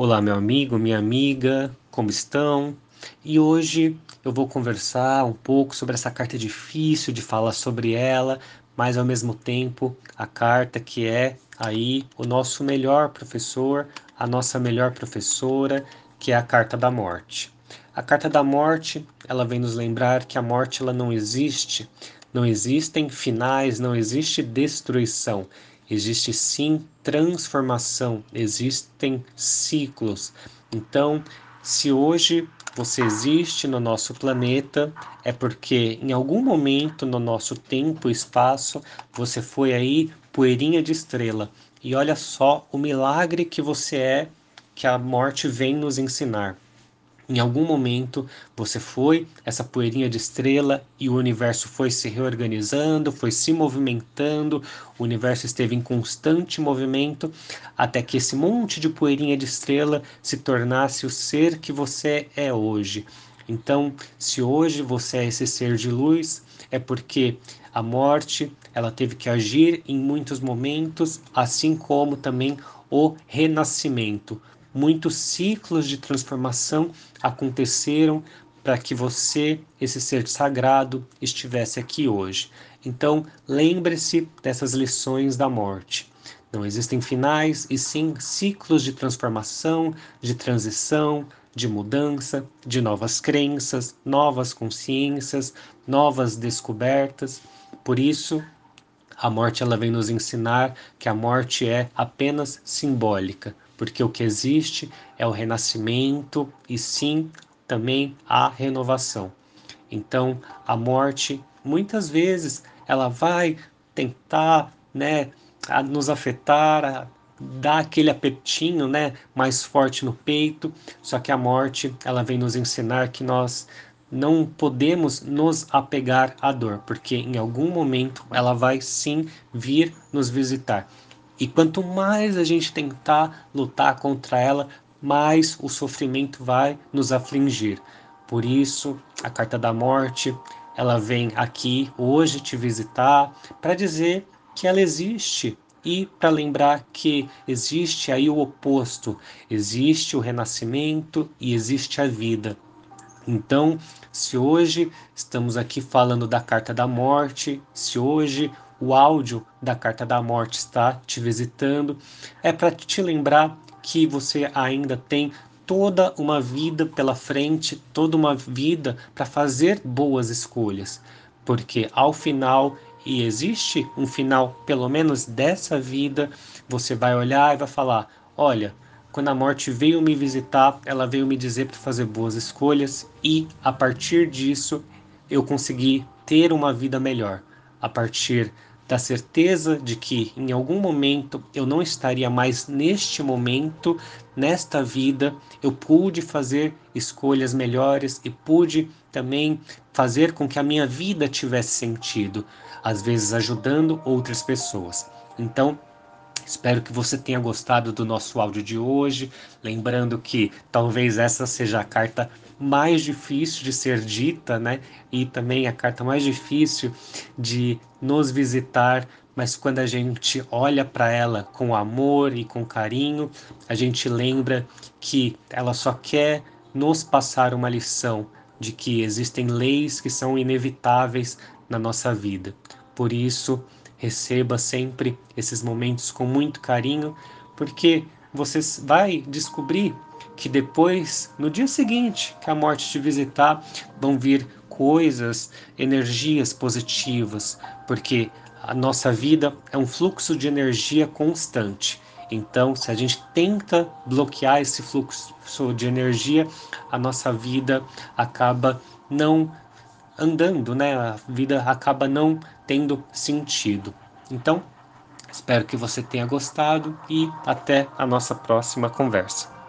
Olá, meu amigo, minha amiga, como estão? E hoje eu vou conversar um pouco sobre essa carta difícil de falar sobre ela, mas ao mesmo tempo a carta que é aí o nosso melhor professor, a nossa melhor professora, que é a carta da morte. A carta da morte, ela vem nos lembrar que a morte ela não existe, não existem finais, não existe destruição. Existe sim transformação, existem ciclos. Então, se hoje você existe no nosso planeta, é porque em algum momento no nosso tempo e espaço você foi aí poeirinha de estrela. E olha só o milagre que você é, que a morte vem nos ensinar. Em algum momento você foi essa poeirinha de estrela e o universo foi se reorganizando, foi se movimentando, o universo esteve em constante movimento até que esse monte de poeirinha de estrela se tornasse o ser que você é hoje. Então, se hoje você é esse ser de luz, é porque a morte, ela teve que agir em muitos momentos, assim como também o renascimento muitos ciclos de transformação aconteceram para que você, esse ser sagrado, estivesse aqui hoje. Então, lembre-se dessas lições da morte. Não existem finais, e sim ciclos de transformação, de transição, de mudança, de novas crenças, novas consciências, novas descobertas. Por isso, a morte ela vem nos ensinar que a morte é apenas simbólica, porque o que existe é o renascimento e sim também a renovação. Então, a morte muitas vezes ela vai tentar, né, nos afetar, a dar aquele apertinho, né, mais forte no peito. Só que a morte, ela vem nos ensinar que nós não podemos nos apegar à dor, porque em algum momento ela vai sim vir nos visitar. E quanto mais a gente tentar lutar contra ela, mais o sofrimento vai nos afligir. Por isso, a carta da morte, ela vem aqui hoje te visitar para dizer que ela existe e para lembrar que existe aí o oposto, existe o renascimento e existe a vida. Então, se hoje estamos aqui falando da carta da morte, se hoje o áudio da carta da morte está te visitando, é para te lembrar que você ainda tem toda uma vida pela frente, toda uma vida para fazer boas escolhas, porque ao final e existe um final, pelo menos dessa vida, você vai olhar e vai falar: olha, quando a morte veio me visitar, ela veio me dizer para fazer boas escolhas e a partir disso eu consegui ter uma vida melhor. A partir da certeza de que em algum momento eu não estaria mais neste momento, nesta vida, eu pude fazer escolhas melhores e pude também fazer com que a minha vida tivesse sentido, às vezes ajudando outras pessoas. Então, Espero que você tenha gostado do nosso áudio de hoje. Lembrando que talvez essa seja a carta mais difícil de ser dita, né? E também a carta mais difícil de nos visitar, mas quando a gente olha para ela com amor e com carinho, a gente lembra que ela só quer nos passar uma lição de que existem leis que são inevitáveis na nossa vida. Por isso, receba sempre esses momentos com muito carinho, porque você vai descobrir que depois, no dia seguinte que a morte te visitar, vão vir coisas, energias positivas, porque a nossa vida é um fluxo de energia constante. Então, se a gente tenta bloquear esse fluxo de energia, a nossa vida acaba não andando, né? A vida acaba não tendo sentido. Então, espero que você tenha gostado e até a nossa próxima conversa.